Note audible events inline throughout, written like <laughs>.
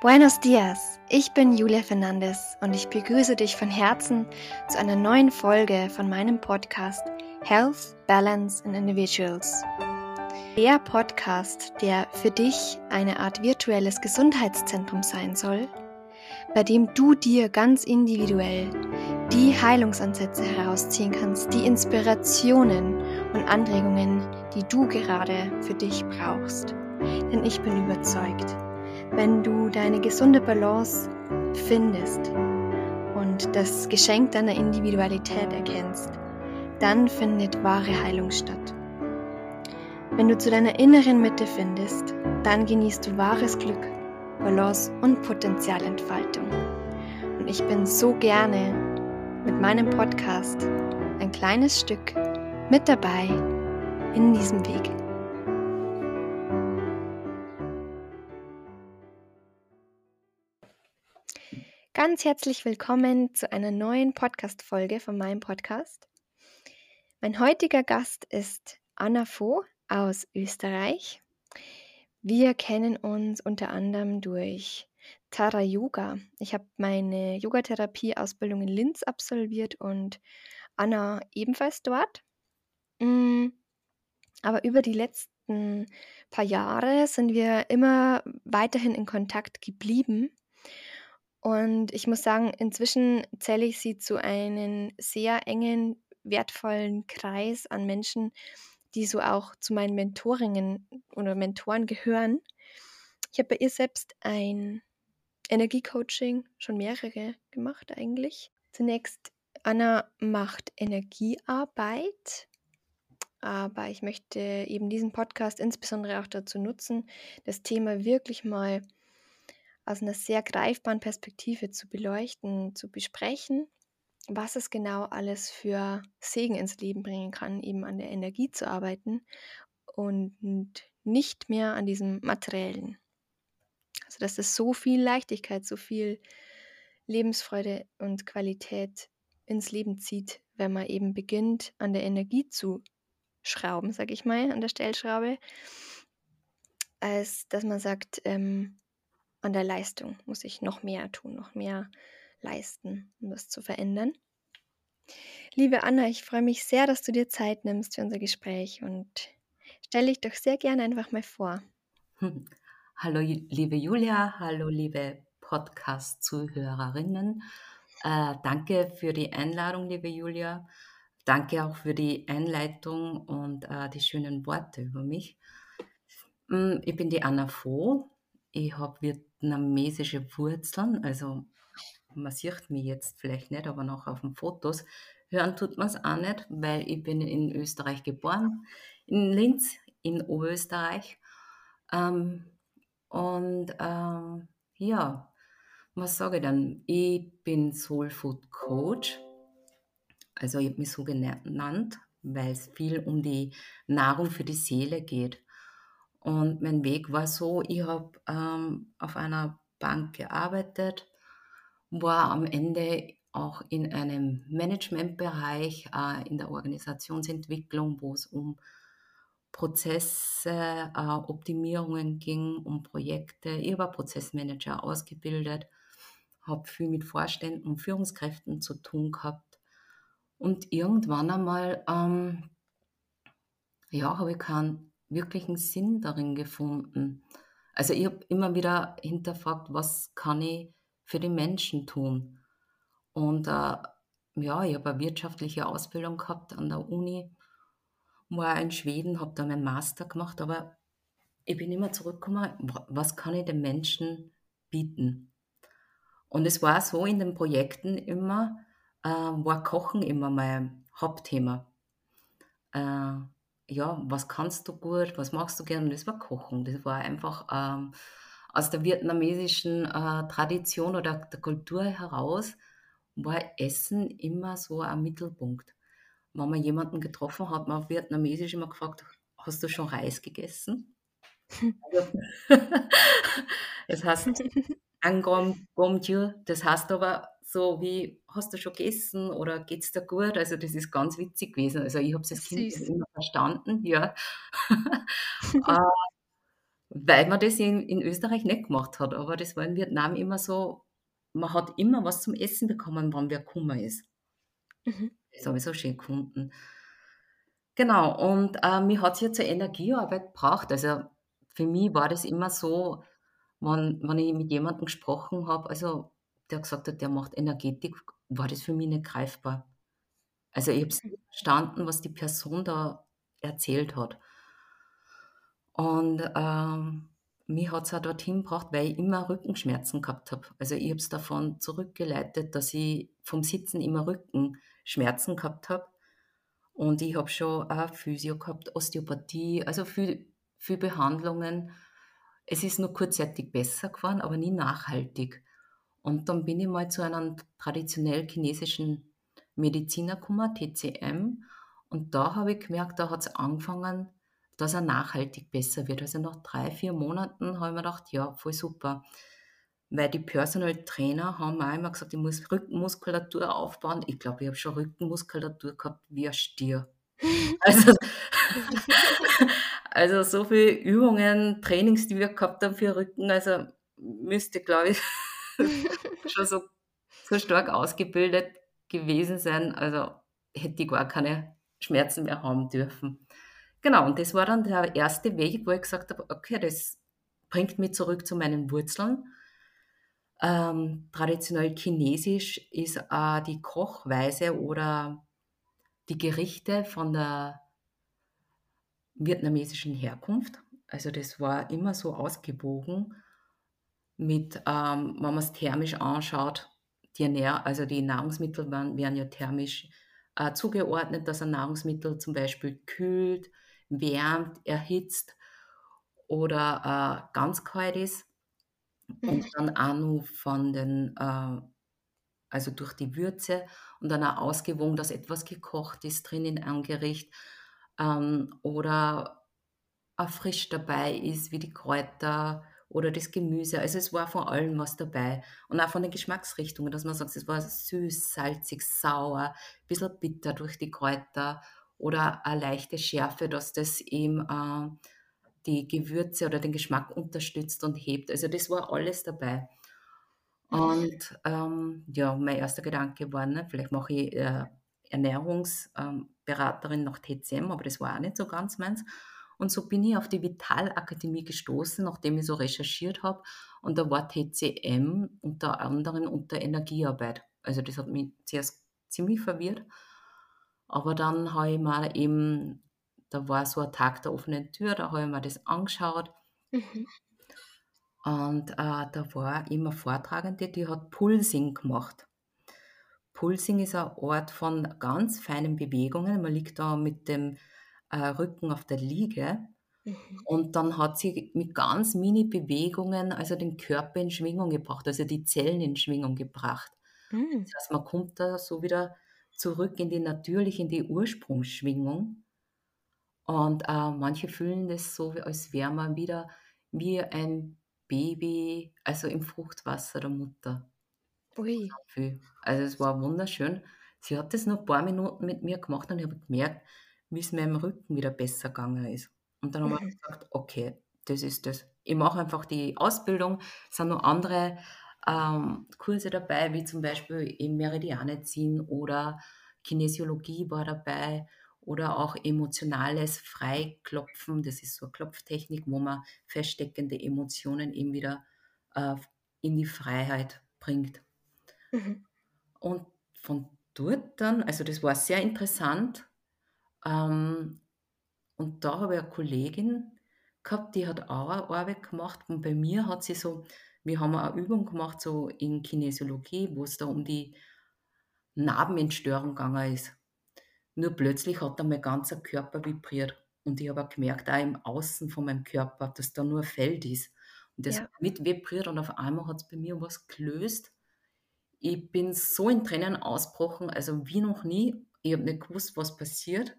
Buenos dias, ich bin Julia Fernandes und ich begrüße dich von Herzen zu einer neuen Folge von meinem Podcast Health, Balance and Individuals. Der Podcast, der für dich eine Art virtuelles Gesundheitszentrum sein soll, bei dem du dir ganz individuell die Heilungsansätze herausziehen kannst, die Inspirationen und Anregungen, die du gerade für dich brauchst. Denn ich bin überzeugt, wenn du deine gesunde Balance findest und das Geschenk deiner Individualität erkennst, dann findet wahre Heilung statt. Wenn du zu deiner inneren Mitte findest, dann genießt du wahres Glück, Balance und Potenzialentfaltung. Und ich bin so gerne mit meinem Podcast ein kleines Stück mit dabei in diesem Weg. Ganz herzlich willkommen zu einer neuen Podcast-Folge von meinem Podcast. Mein heutiger Gast ist Anna Voh aus Österreich. Wir kennen uns unter anderem durch Tara Yoga. Ich habe meine Yogatherapie-Ausbildung in Linz absolviert und Anna ebenfalls dort. Mm, aber über die letzten paar Jahre sind wir immer weiterhin in Kontakt geblieben und ich muss sagen, inzwischen zähle ich sie zu einem sehr engen, wertvollen Kreis an Menschen, die so auch zu meinen Mentorinnen oder Mentoren gehören. Ich habe bei ihr selbst ein Energiecoaching, schon mehrere gemacht eigentlich. Zunächst, Anna macht Energiearbeit, aber ich möchte eben diesen Podcast insbesondere auch dazu nutzen, das Thema wirklich mal aus einer sehr greifbaren Perspektive zu beleuchten, zu besprechen, was es genau alles für Segen ins Leben bringen kann, eben an der Energie zu arbeiten und nicht mehr an diesem materiellen. Also dass es so viel Leichtigkeit, so viel Lebensfreude und Qualität ins Leben zieht, wenn man eben beginnt, an der Energie zu schrauben, sage ich mal, an der Stellschraube, als dass man sagt, ähm, an der Leistung muss ich noch mehr tun, noch mehr leisten, um das zu verändern. Liebe Anna, ich freue mich sehr, dass du dir Zeit nimmst für unser Gespräch und stelle dich doch sehr gerne einfach mal vor. <laughs> Hallo liebe Julia, hallo liebe Podcast-Zuhörerinnen. Äh, danke für die Einladung, liebe Julia. Danke auch für die Einleitung und äh, die schönen Worte über mich. Mm, ich bin die Anna Voh. Ich habe vietnamesische Wurzeln, also man sieht mich jetzt vielleicht nicht, aber noch auf den Fotos. Hören tut man es auch nicht, weil ich bin in Österreich geboren, in Linz, in Oberösterreich. Ähm, und ähm, ja, was sage ich dann? Ich bin Soul Food Coach. Also ich habe mich so genannt, weil es viel um die Nahrung für die Seele geht. Und mein Weg war so, ich habe ähm, auf einer Bank gearbeitet, war am Ende auch in einem Managementbereich, äh, in der Organisationsentwicklung, wo es um Prozesse, äh, Optimierungen ging, um Projekte. Ich war Prozessmanager ausgebildet, habe viel mit Vorständen und Führungskräften zu tun gehabt. Und irgendwann einmal, ähm, ja, habe ich keinen wirklichen Sinn darin gefunden. Also ich habe immer wieder hinterfragt, was kann ich für die Menschen tun? Und äh, ja, ich habe eine wirtschaftliche Ausbildung gehabt an der Uni, war in Schweden, habe da meinen Master gemacht, aber ich bin immer zurückgekommen, was kann ich den Menschen bieten? Und es war so in den Projekten immer, äh, war Kochen immer mein Hauptthema. Äh, ja, was kannst du gut, was machst du gern? Und das war Kochen. Das war einfach ähm, aus der vietnamesischen äh, Tradition oder der Kultur heraus, war Essen immer so ein Mittelpunkt. Wenn man jemanden getroffen hat, man auf Vietnamesisch immer gefragt, hast du schon Reis gegessen? <laughs> <laughs> das heißt, <laughs> Angom Gom das heißt aber so wie, hast du schon gegessen oder geht's dir gut? Also das ist ganz witzig gewesen. Also ich habe es als Kind immer verstanden, ja. <laughs> äh, weil man das in in Österreich nicht gemacht hat. Aber das war in Vietnam immer so, man hat immer was zum Essen bekommen, wenn wer gekommen ist. Mhm. Das habe ich so schön gefunden. Genau, und, äh, mich hat's ja zur Energiearbeit gebracht. Also, für mich war das immer so, wenn wenn ich mit jemandem gesprochen habe, also, der gesagt hat, der macht Energetik, war das für mich nicht greifbar. Also, ich habe es Mhm. nicht verstanden, was die Person da erzählt hat. Und, ähm, mich hat's auch dorthin gebracht, weil ich immer Rückenschmerzen gehabt habe. Also, ich habe es davon zurückgeleitet, dass ich vom Sitzen immer Rückenschmerzen gehabt habe. Und ich habe schon auch Physio gehabt, Osteopathie, also viel viel Behandlungen. Es ist nur kurzzeitig besser geworden, aber nie nachhaltig. Und dann bin ich mal zu einem traditionell chinesischen Mediziner gekommen, TCM, und da habe ich gemerkt, da hat's angefangen, dass er nachhaltig besser wird. Also, nach 3, 4 Monaten habe ich mir gedacht: „Ja, voll super.“ Weil die Personal Trainer haben auch immer gesagt, ich muss Rückenmuskulatur aufbauen. Ich glaube, ich habe schon Rückenmuskulatur gehabt wie ein Stier. <laughs> Also also, so viel Übungen, Trainings, die wir gehabt haben für Rücken, also, müsste, glaube ich, <laughs> schon so so stark ausgebildet gewesen sein, also, hätte ich gar keine Schmerzen mehr haben dürfen. Genau, und das war dann der erste Weg, wo ich gesagt habe: „Okay, das bringt mich zurück zu meinen Wurzeln.“ Ähm, traditionell chinesisch ist, äh, die Kochweise oder die Gerichte von der vietnamesischen Herkunft. Also, das war immer so ausgewogen mit, ähm wenn man's thermisch anschaut, die Ernähr also, die Nahrungsmittel waren werden ja thermisch, äh, zugeordnet, dass ein Nahrungsmittel zum Beispiel kühlt, wärmt, erhitzt oder, äh, ganz kalt ist und Mhm. dann auch noch von den, äh also, durch die Würze und dann auch ausgewogen, dass etwas gekocht ist drin in einem Gericht, ähm, oder auch frisch dabei ist, wie die Kräuter oder das Gemüse. Also, es war von allem was dabei und auch von den Geschmacksrichtungen, dass man sagt, es war süß, salzig, sauer, bisschen bitter durch die Kräuter oder eine leichte Schärfe, dass das eben, äh, die Gewürze oder den Geschmack unterstützt und hebt. Also, das war alles dabei. Mhm. Und, ähm, ja, mein erster Gedanke war, ne, vielleicht mache ich, äh, Ernährungs ähm, nach TCM, aber das war auch nicht so ganz meins. Und so bin ich auf die Vitalakademie gestoßen, nachdem ich so recherchiert habe. Und da war TCM unter anderem unter Energiearbeit. Also, das hat mich zuerst ziemlich verwirrt. Aber dann habe ich mir eben da war so ein Tag der offenen Tür, da habe ich mir das angeschaut Mhm. und, äh, da war 'ne Vortragende, die hat Pulsing gemacht. Pulsing ist ein Art von ganz feinen Bewegungen. Man liegt da mit dem, äh, Rücken auf der Liege Mhm. und dann hat sie mit ganz Mini-Bewegungen, also, den Körper in Schwingung gebracht, also, die Zellen in Schwingung gebracht. Hm. Das heißt, man kommt da so wieder zurück in die natürliche in die Ursprungsschwingung. Und, äh, manche fühlen das so, als wäre man wieder wie ein Baby, also, im Fruchtwasser der Mutter. Ui. Also, es war wunderschön. Sie hat das nur paar Minuten mit mir gemacht und ich habe gemerkt, wie's meinem Rücken wieder besser gegangen ist. Und dann haben wir Mhm. gesagt: „Okay, das ist das.“ Ich mache einfach die Ausbildung. Es sind noch andere, ähm, Kurse dabei, wie zum Beispiel eben Meridiane ziehen oder Kinesiologie war dabei oder auch emotionales Freiklopfen. Das ist so 'ne Klopftechnik, wo man feststeckende Emotionen eben wieder, äh, in die Freiheit bringt. Mhm. Und von dort dann also, das war sehr interessant, ähm, und da habe ich 'ne Kollegin gehabt, die hat auch eine Arbeit gemacht und bei mir hat sie so wir haben eine Übung gemacht, so in Kinesiologie, wo's da um die Narbenentstörung gegangen ist. Nur plötzlich hat dann mein ganzer Körper vibriert und ich habe auch gemerkt, auch im Außen von meinem Körper, dass da nur 'n Feld ist. Und das hat Ja. mit vibriert und auf einmal hat's bei mir was gelöst. Ich bin so in Tränen ausgebrochen, also, wie noch nie. Ich habe nicht gewusst, was passiert.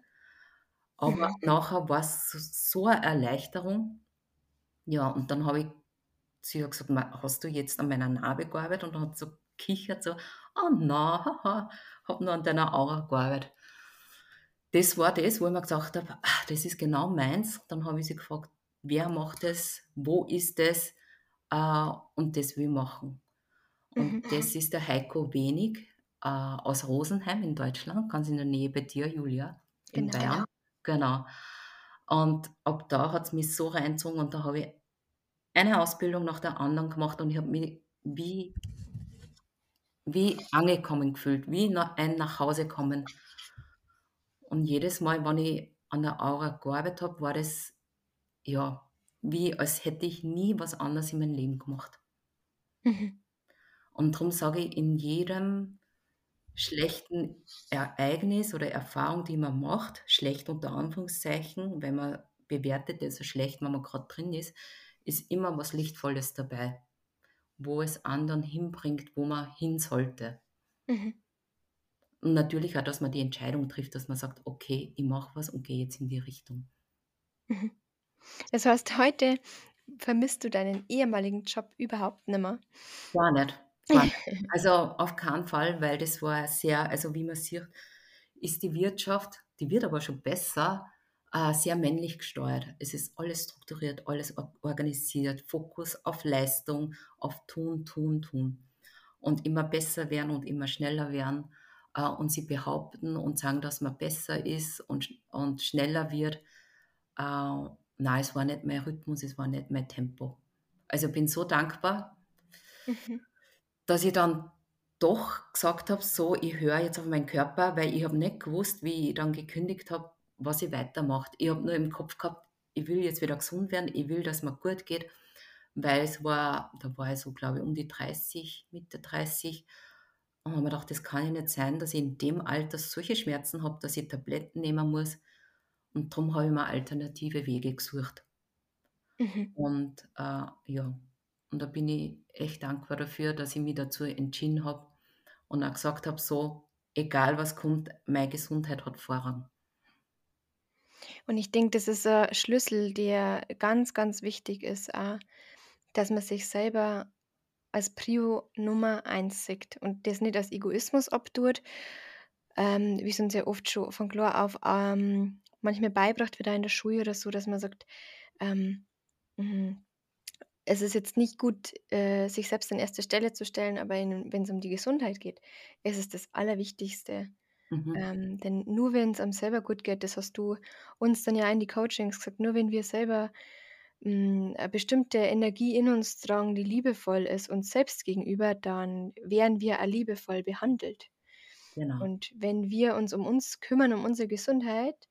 Aber Mhm. nachher war's s so 'ne Erleichterung. Ja, und dann habe ich sie hat gesagt: „Ma hast du jetzt an meiner Narbe gearbeitet?“ Und dann hat sie so gekichert, so: „Oh na, ha ha, habe nur an deiner Aura gearbeitet.“ Das war das, wo ich mir gesagt habe: „Ah, das ist genau meins.“ Dann habe ich sie gefragt wer macht es, wo ist es äh, und das will ich machen. Und Mhm. das ist der Heiko Wenig äh, aus Rosenheim in Deutschland, ganz in der Nähe bei dir, Julia, in Genau. Bayern. Genau. Und ab da hat es mich so reingezogen und da habe ich eine Ausbildung nach der anderen gemacht und ich habe mich wie wie angekommen gefühlt, wie ein Nachhausekommen. Und jedes Mal, wenn ich an der Aura gearbeitet habe, war das, ja, wie als hätte ich nie was anderes in meinem Leben gemacht. Mhm. Und darum sage ich, in jedem schlechten Ereignis oder Erfahrung, die man macht, schlecht unter Anführungszeichen, wenn man bewertet es als schlecht, wenn man gerade drin ist, ist immer was Lichtvolles dabei, wo es anderen hinbringt, wo man hin sollte. Mhm. Und natürlich auch, dass man die Entscheidung trifft, dass man sagt: „Okay, ich mache was und gehe jetzt in die Richtung.“ Mhm. Das heißt, heute vermisst du deinen ehemaligen Job überhaupt nicht mehr? Gar nicht. <laughs> Also, auf keinen Fall, weil das war sehr also, wie man sieht, ist die Wirtschaft die wird aber schon besser, äh, sehr männlich gesteuert. Es ist alles strukturiert, alles or organisiert, Fokus auf Leistung, auf Tun, Tun, Tun. Und immer besser werden und immer schneller werden, äh, und sie behaupten und sagen, dass man besser ist und und schneller wird. Äh, nein, es war nicht mein Rhythmus, es war nicht mein Tempo. Also, bin so dankbar Mhm. Dass ich dann doch gesagt habe: „So, ich höre jetzt auf meinen Körper“, weil ich habe nicht gewusst, wie ich dann gekündigt habe, was ich weitermache. Ich habe nur im Kopf gehabt, ich will jetzt wieder gesund werden, ich will, dass mir gut geht, weil es war da war ich so, glaube ich, um die 30, Mitte 30 und habe mir gedacht: „Das kann ja nicht sein, dass ich in dem Alter solche Schmerzen habe, dass ich Tabletten nehmen muss.“ Und darum habe ich mir alternative Wege gesucht. Mhm. Und, äh, ja, und da bin ich echt dankbar dafür, dass ich mich dazu entschieden habe und auch gesagt habe: „So, egal was kommt, meine Gesundheit hat Vorrang.“ Und ich denke, das ist ein Schlüssel, der ganz, ganz wichtig ist, auch, dass man sich selber als Prio Nummer 1 sieht und das nicht als Egoismus abtut, ähm, wie es uns ja oft schon von klar auf, ähm, manchmal beigebracht wird in der Schule oder so, dass man sagt, ähm, mhm, es ist jetzt nicht gut, äh, sich selbst an erste Stelle zu stellen, aber wenn es um die Gesundheit geht, ist es das Allerwichtigste. Mhm. Ähm, denn nur wenn es einem selber gut geht, das hast du uns dann ja in die Coachings gesagt, nur wenn wir selber, hm, 'ne bestimmte Energie in uns tragen, die liebevoll ist uns selbst gegenüber, dann werden wir auch liebevoll behandelt. Genau, Und wenn wir uns um uns kümmern, um unsere Gesundheit,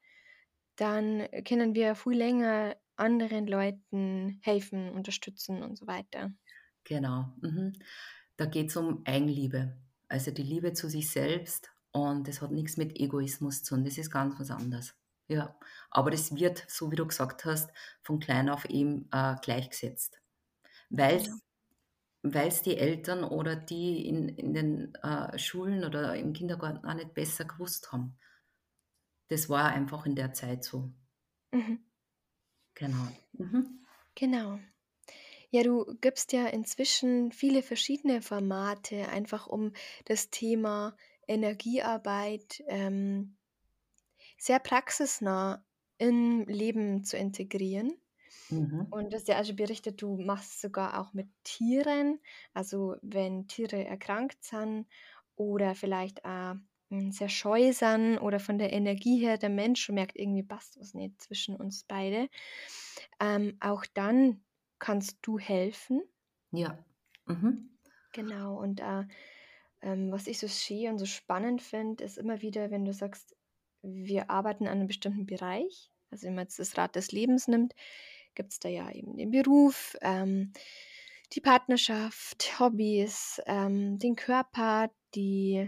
dann können wir viel länger anderen Leuten helfen, unterstützen und so weiter. genau. Mhm. Da geht's um Eigenliebe, also die Liebe zu sich selbst und das hat nichts mit Egoismus zu tun, das ist ganz was anderes. Ja, aber das wird, so wie du gesagt hast, von klein auf eben, äh, gleichgesetzt, Genau. weil's weil's die Eltern oder die in in den, äh, Schulen oder im Kindergarten auch nicht besser gewusst haben. Das war einfach in der Zeit so. Mhm. Genau. Mhm. Genau. Ja, du gibst ja inzwischen viele verschiedene Formate, einfach um das Thema Energiearbeit, ähm, sehr praxisnah im Leben zu integrieren. Mhm. Und du hast ja auch schon berichtet, du machst sogar auch mit Tieren, also wenn Tiere erkrankt sind oder vielleicht auch, sehr scheu sind oder von der Energie her der Mensch schon merkt, irgendwie passt was nicht zwischen uns beide. Ähm, auch dann kannst du helfen. Ja. Mhm. Genau, und, äh, ähm, was ich so schön und so spannend finde, ist immer wieder, wenn du sagst, wir arbeiten an einem bestimmten Bereich. Also, wenn man jetzt das Rad des Lebens nimmt, gibt es da ja eben den Beruf, ähm, die Partnerschaft, Hobbys, ähm, den Körper, die,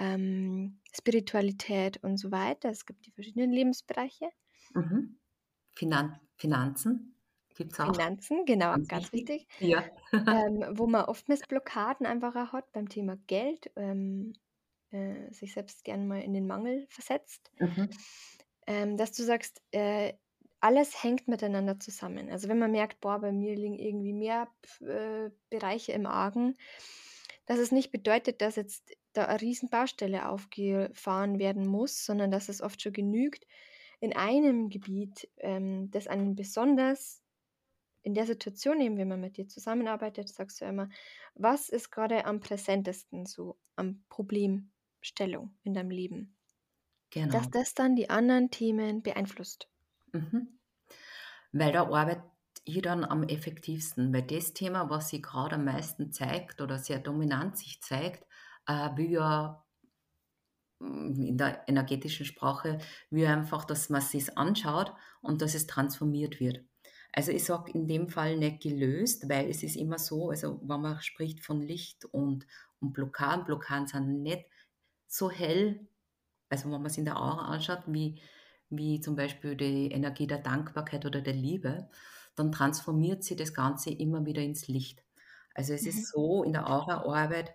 ähm, Spiritualität und so weiter. Es gibt die verschiedenen Lebensbereiche. Mhm. Finan Finanzen gibt's auch, Finanzen, genau, ganz ganz wichtig. wichtig. Ja. <laughs> Ähm, wo man oftmals Blockaden einfach auch hat beim Thema Geld, ähm, äh, sich selbst gern mal in den Mangel versetzt. Mhm. Ähm, dass du sagst, äh, alles hängt miteinander zusammen. Also, wenn man merkt: „Boah, bei mir liegen irgendwie mehr äh, Bereiche im Argen“, dass es nicht bedeutet, dass jetzt da 'ne Riesenbaustelle aufgefahren werden muss, sondern dass es oft schon genügt in einem Gebiet, ähm, das einen besonders in der Situation eben, wenn man mit dir zusammenarbeitet, sagst du immer, was ist gerade am präsentesten so am Problemstellung in deinem Leben? Dass Genau. das dann die anderen Themen beeinflusst. Mhm. Weil da arbeite ich dann am effektivsten, weil das Thema, was sich gerade am meisten zeigt oder sehr dominant sich zeigt, äh, ja hm, in der energetischen Sprache, will einfach, dass man sich's anschaut und dass es transformiert wird. Also, ich sage in dem Fall nicht gelöst, weil es ist immer so, also, wenn man spricht von Licht und und Blockaden Blockaden sind nicht so hell, also, wenn man's in der Aura anschaut, wie wie zum Beispiel die Energie der Dankbarkeit oder der Liebe, dann transformiert sich das Ganze immer wieder ins Licht. Also, es Mhm. ist so in der Auraarbeit,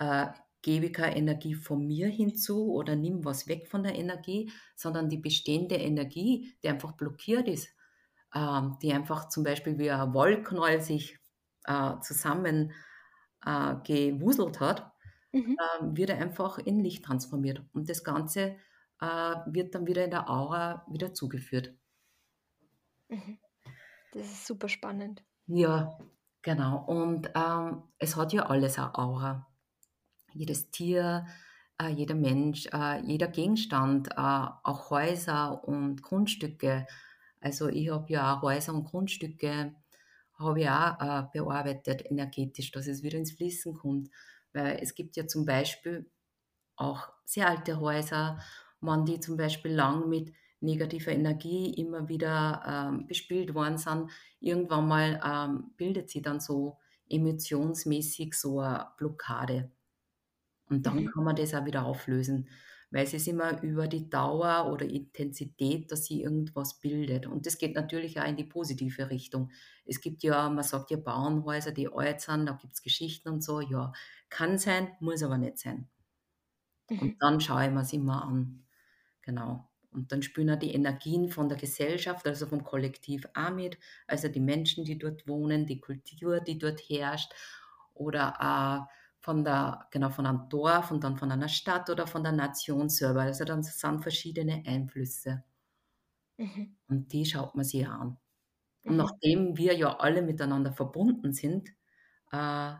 äh, gebe ich keine Energie von mir hinzu oder nimm was weg von der Energie, sondern die bestehende Energie, die einfach blockiert ist, ähm, die einfach zum Beispiel wie ein Wollknäuel sich, äh, zusammen, äh, gewuselt hat, Mhm. ähm, wird einfach in Licht transformiert. Und das Ganze, äh, wird dann wieder in der Aura wieder zugeführt. Mhm. Das ist super spannend. Ja, genau. Und, ähm, es hat ja alles eine Aura. Jedes Tier, äh, jeder Mensch, äh, jeder Gegenstand, äh, auch Häuser und Grundstücke. Also, ich habe ja auch Häuser und Grundstücke habe ich auch, bearbeitet energetisch, dass es wieder ins Fließen kommt. Weil es gibt ja zum Beispiel auch sehr alte Häuser, wenn die zum Beispiel lang mit negativer Energie immer wieder, ähm, bespielt worden sind, irgendwann mal, ähm, bildet sich dann so emotionsmäßig so eine Blockade. Und dann Mhm. kann man das auch wieder auflösen, weil es ist immer über die Dauer oder Intensität, dass sich irgendwas bildet. Und das geht natürlich auch in die positive Richtung. Es gibt ja man sagt ja Bauernhäuser, die alt sind, da gibt's Geschichten und so. Ja, kann sein, muss aber nicht sein. Und Mhm. <laughs> dann schaue ich mir's immer an. Genau. Und dann spielen auch die Energien von der Gesellschaft, also vom Kollektiv auch mit, also die Menschen, die dort wohnen, die Kultur, die dort herrscht oder auch von der genau, von einem Dorf und dann von einer Stadt oder von der Nation selber. Also, dann sind verschiedene Einflüsse Mhm. und die schaut man sich an. Und Mhm. nachdem wir ja alle miteinander verbunden sind, äh,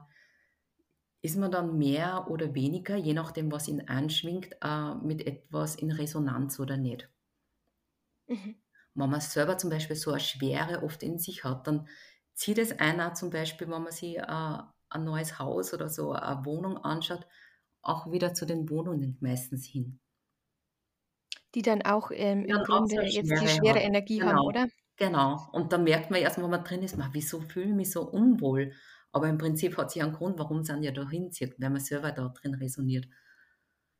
ist man dann mehr oder weniger, je nachdem, was ihn anschwingt, äh, mit etwas in Resonanz oder nicht. Mhm. Wenn man selber zum Beispiel so 'ne Schwere oft in sich hat, dann zieht es auch zum Beispiel, wenn man sich, äh, ein neues Haus oder so eine Wohnung anschaut, auch wieder zu den Wohnungen meistens hin. Die dann auch, ähm, im dann auch Grunde so 'ne jetzt die Schwere hat. Energie haben, Genau, oder? genau. Und dann merkt man erst, wenn man drin ist: „Ma, wieso fühle ich mich so unwohl?“ Aber im Prinzip hat's ja einen Grund, warum's einen ja da hinzieht, weil man selber da drin resoniert.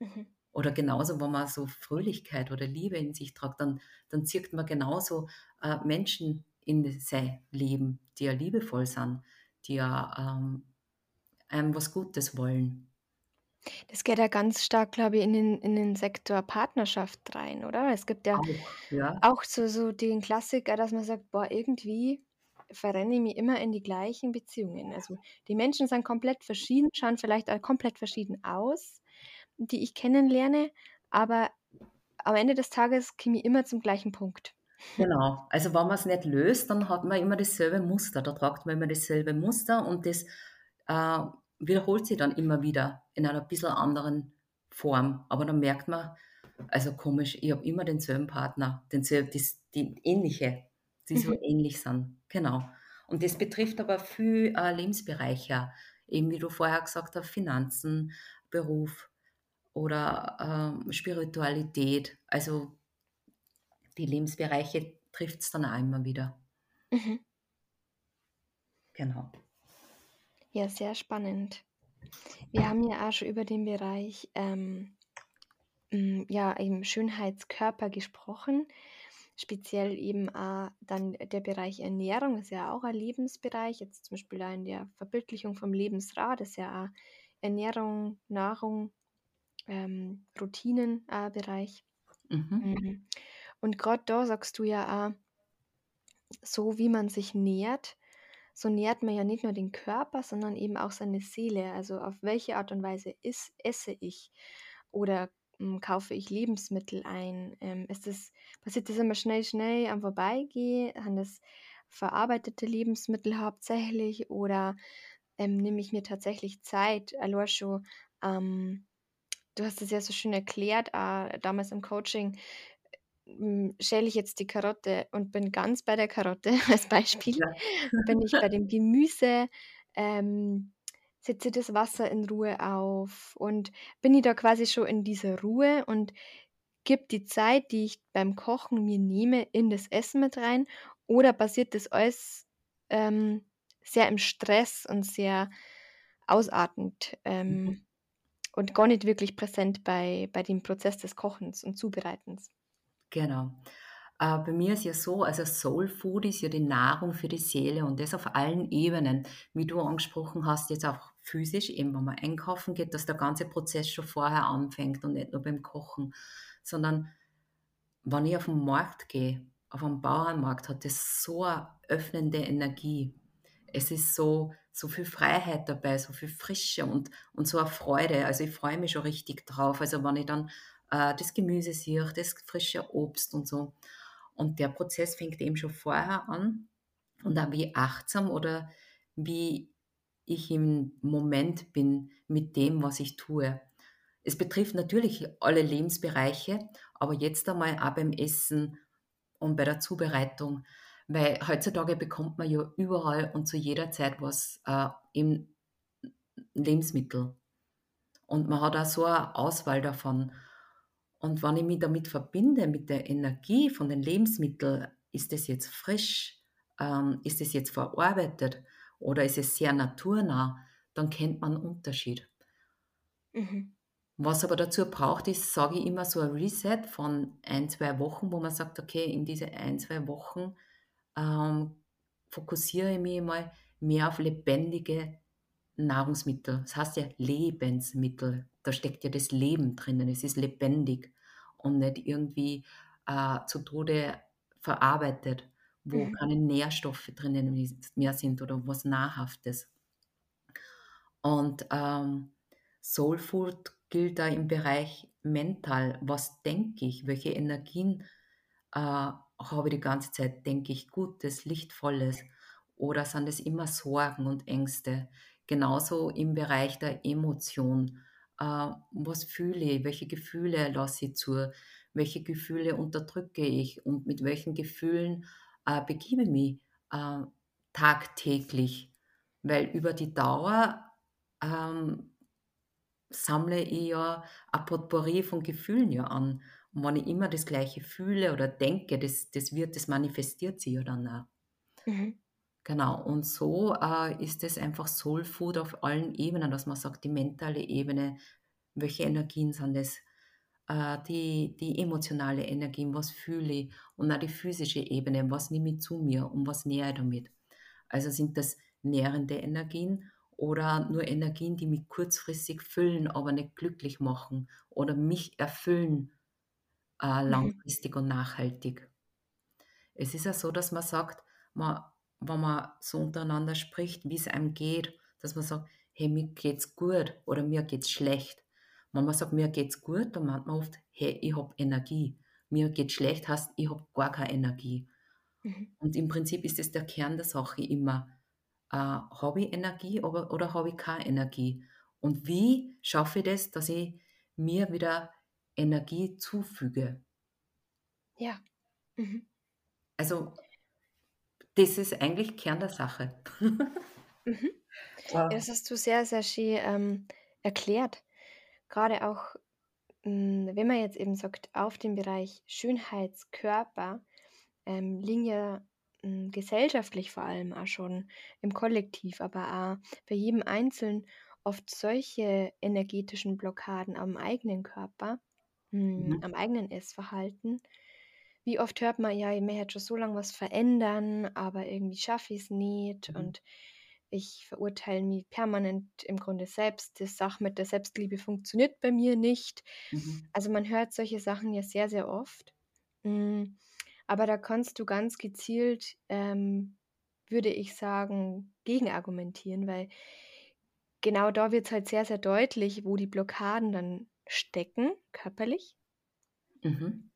Mhm. Oder genauso, wenn man so Fröhlichkeit oder Liebe in sich tragt, dann dann zieht man genauso, äh, Menschen in sein Leben, die ja liebevoll sind, die ja, ähm, einem was Gutes wollen. Das geht ja ganz stark, glaube ich, in den in den Sektor Partnerschaft rein, oder? Es gibt ja Auch, ja. auch so so den Klassiker, dass man sagt: „Boah, irgendwie verrenne ich mich immer in die gleichen Beziehungen.“ Also, die Menschen sind komplett verschieden, schauen vielleicht auch komplett verschieden aus, die ich kennenlerne, aber am Ende des Tages komme ich immer zum gleichen Punkt. Genau. Also, wenn man's nicht löst, dann hat man immer dasselbe Muster. Da tragt man immer dasselbe Muster und das, äh, wiederholt sich dann immer wieder in einer bisschen anderen Form. Aber dann merkt man: „Also komisch, ich habe immer denselben Partner, denselb das die ähnliche die so Mhm. ähnlich sind.“ Genau. Und das betrifft aber viel, äh, Lebensbereiche, eben wie du vorher gesagt hast, Finanzen, Beruf oder, ähm, Spiritualität. Also die Lebensbereiche trifft's dann auch immer wieder. Mhm. Genau. Ja, sehr spannend. Wir haben ja auch schon über den Bereich, ähm, hm, ja, eben Schönheitskörper gesprochen. Speziell eben auch dann der Bereich Ernährung ist ja auch ein Lebensbereich, jetzt zum Beispiel auch in der Verbildlichung vom Lebensrad ist ja auch Ernährung, Nahrung, ähm, Routinen ein Bereich. Mhm. Mhm. Und grad da sagst du ja auch so wie man sich nährt, so nährt man ja nicht nur den Körper, sondern eben auch seine Seele. Also, auf welche Art und Weise iss esse ich oder, hm, kaufe ich Lebensmittel ein? Ähm, ist das passiert das immer schnell, schnell am Vorbeigehen? Sind das verarbeitete Lebensmittel hauptsächlich oder ähm, nehme ich mir tatsächlich Zeit? Allein schon, ähm, du hast es ja so schön erklärt, äh, damals im Coaching, schäle ich jetzt die Karotte und bin ganz bei der Karotte <laughs> als Beispiel. Ja. Bin ich bei dem <laughs> Gemüse, ähm, setze das Wasser in Ruhe auf und bin ich da quasi schon in dieser Ruhe und gebe die Zeit, die ich beim Kochen mir nehme, in das Essen mit rein? Oder passiert das alles, ähm, sehr im Stress und sehr ausartend, Mhm. ähm, und gar nicht wirklich präsent bei bei dem Prozess des Kochens und Zubereitens? Genau. Äh, bei mir ist ja so, also Soul Food ist ja die Nahrung für die Seele und das auf allen Ebenen. Wie du angesprochen hast, jetzt auch physisch, eben wenn man einkaufen geht, dass der ganze Prozess schon vorher anfängt und nicht nur beim Kochen, sondern wenn ich auf den Markt gehe, auf einen Bauernmarkt, hat das so eine öffnende Energie. Es ist so, so viel Freiheit dabei, so viel Frische und, und so eine Freude. Also ich freue mich schon richtig drauf. Also wenn ich dann äh, das Gemüse sehe, das frische Obst und so. Und der Prozess fängt eben schon vorher an. Und auch wie achtsam oder wie ich im Moment bin mit dem, was ich tue. Es betrifft natürlich alle Lebensbereiche, aber jetzt einmal auch beim Essen und bei der Zubereitung, weil heutzutage bekommt man ja überall und zu jeder Zeit was äh, im Lebensmittel. Und man hat auch so eine Auswahl davon. Und wenn ich mich damit verbinde, mit der Energie von den Lebensmitteln, ist es jetzt frisch, ähm, ist es jetzt verarbeitet oder ist es sehr naturnah, dann kennt man einen Unterschied. Mhm. Was aber dazu braucht, ist, sage ich immer, so ein Reset von ein, zwei Wochen, wo man sagt, okay, in diese ein, zwei Wochen ähm, fokussiere ich mich mal mehr auf lebendige Nahrungsmittel. Das heißt ja Lebensmittel. Da steckt ja das Leben drinnen. Es ist lebendig und nicht irgendwie äh, zu Tode verarbeitet, wo Mhm. keine Nährstoffe drinnen mehr sind oder was Nahrhaftes. Und ähm, Soul Food gilt da im Bereich mental. Was denke ich? Welche Energien äh, habe ich die ganze Zeit? Denke ich Gutes, Lichtvolles? Oder sind es immer Sorgen und Ängste? Genauso im Bereich der Emotion. Äh, was fühle ich? Welche Gefühle lasse ich zu? Welche Gefühle unterdrücke ich? Und mit welchen Gefühlen äh, begebe ich mich äh, tagtäglich? Weil über die Dauer ähm, sammle ich ja ein Potpourri von Gefühlen ja an. Und wenn ich immer das Gleiche fühle oder denke, das, das wird, das manifestiert sich ja dann auch. Mhm. Genau, und so äh, ist es einfach Soul Food auf allen Ebenen, dass man sagt, die mentale Ebene, welche Energien sind es, äh, die, die emotionale Energien, was fühle ich und auch die physische Ebene, was nehme ich zu mir und was nähere ich damit. Also sind das nährende Energien oder nur Energien, die mich kurzfristig füllen, aber nicht glücklich machen oder mich erfüllen äh, Mhm. langfristig und nachhaltig. Es ist ja so, dass man sagt, man, wenn man so untereinander spricht, wie es einem geht, dass man sagt, hey, mir geht's gut oder mir geht's schlecht. Wenn man sagt, mir geht's gut, dann meint man oft, hey, ich habe Energie. Mir geht's schlecht heißt, ich habe gar keine Energie. Mhm. Und im Prinzip ist es der Kern der Sache immer, äh, habe ich Energie oder, oder habe ich keine Energie? Und wie schaffe ich das, dass ich mir wieder Energie zufüge? Ja. Mhm. Also das ist eigentlich Kern der Sache. Mhm. <laughs> Ja, das hast du sehr, sehr schön, ähm, erklärt. Grade auch, hm, wenn man jetzt eben sagt, auf dem Bereich Schönheitskörper, ähm, liegen ja, hm, gesellschaftlich vor allem auch schon im Kollektiv, aber auch bei jedem Einzelnen oft solche energetischen Blockaden am eigenen Körper, hm, mhm, am eigenen Essverhalten. Wie oft hört man: „Ja, ich möchte schon so lange was verändern, aber irgendwie schaffe ich's nicht mhm, und ich verurteile mich permanent im Grunde selbst. Die Sache mit der Selbstliebe funktioniert bei mir nicht.“ mhm, Also, man hört solche Sachen ja sehr, sehr oft. Hm, aber da kannst du ganz gezielt, ähm, würde ich sagen, gegenargumentieren, weil genau da wird's halt sehr, sehr deutlich, wo die Blockaden dann stecken, körperlich. mhm,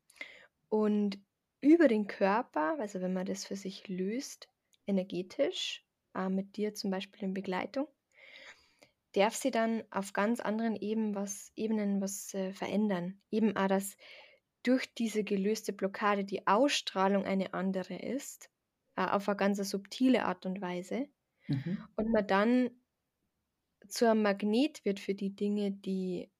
Und über den Körper, also wenn man das für sich löst, energetisch, äh, mit dir zum Beispiel in Begleitung, darf sie dann auf ganz anderen Ebenen was, Ebenen was äh, verändern. Eben auch, dass durch diese gelöste Blockade die Ausstrahlung eine andere ist, äh, auf eine ganz subtile Art und Weise. Mhm. Und man dann zu einem Magnet wird für die Dinge, die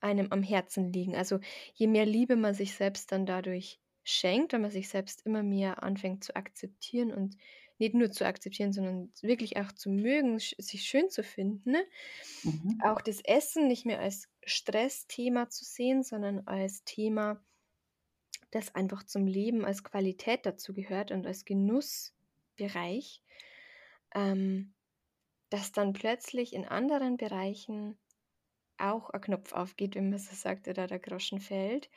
einem am Herzen liegen. Also je mehr Liebe man sich selbst dann dadurch schenkt, wenn man sich selbst immer mehr anfängt zu akzeptieren und nicht nur zu akzeptieren, sondern wirklich auch zu mögen, sich schön zu finden. Ne? Mhm. Auch das Essen nicht mehr als Stressthema zu sehen, sondern als Thema, das einfach zum Leben als Qualität dazu gehört und als Genussbereich, ähm, dass dann plötzlich in anderen Bereichen auch ein Knopf aufgeht, wenn man so sagt, oder der Groschen fällt.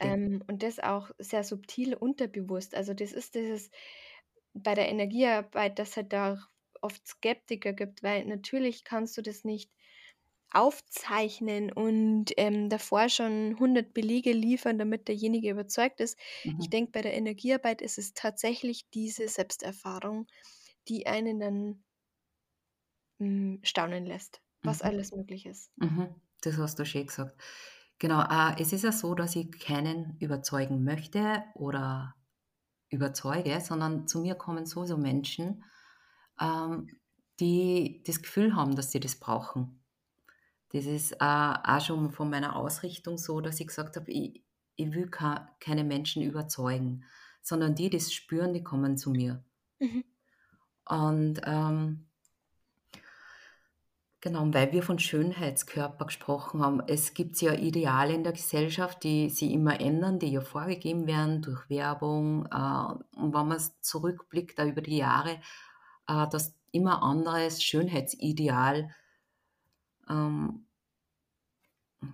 Ähm, und das auch sehr subtil unterbewusst. Also das ist dieses bei der Energiearbeit, dass halt da oft Skeptiker gibt, weil natürlich kannst du das nicht aufzeichnen und ähm, davor schon 100 Belege liefern, damit derjenige überzeugt ist. Ich Mhm. denke, bei der Energiearbeit ist es tatsächlich diese Selbsterfahrung, die einen dann mm, staunen lässt, was Mhm. alles möglich ist. Mhm. Das hast du schön gesagt. Genau, äh, es ist ja so, dass ich keinen überzeugen möchte oder überzeuge, sondern zu mir kommen sowieso Menschen, ähm, die das Gefühl haben, dass sie das brauchen. Das ist äh, auch schon von meiner Ausrichtung so, dass ich gesagt habe, ich, ich will ka- keine Menschen überzeugen, sondern die, die das spüren, die kommen zu mir. Mhm. Und ähm, genau, und weil wir von Schönheitskörper gesprochen haben, es gibt ja Ideale in der Gesellschaft, die sich immer ändern, die ja vorgegeben werden durch Werbung. Äh, und wenn man zurückblickt da über die Jahre, äh, dass immer anderes Schönheitsideal, ähm,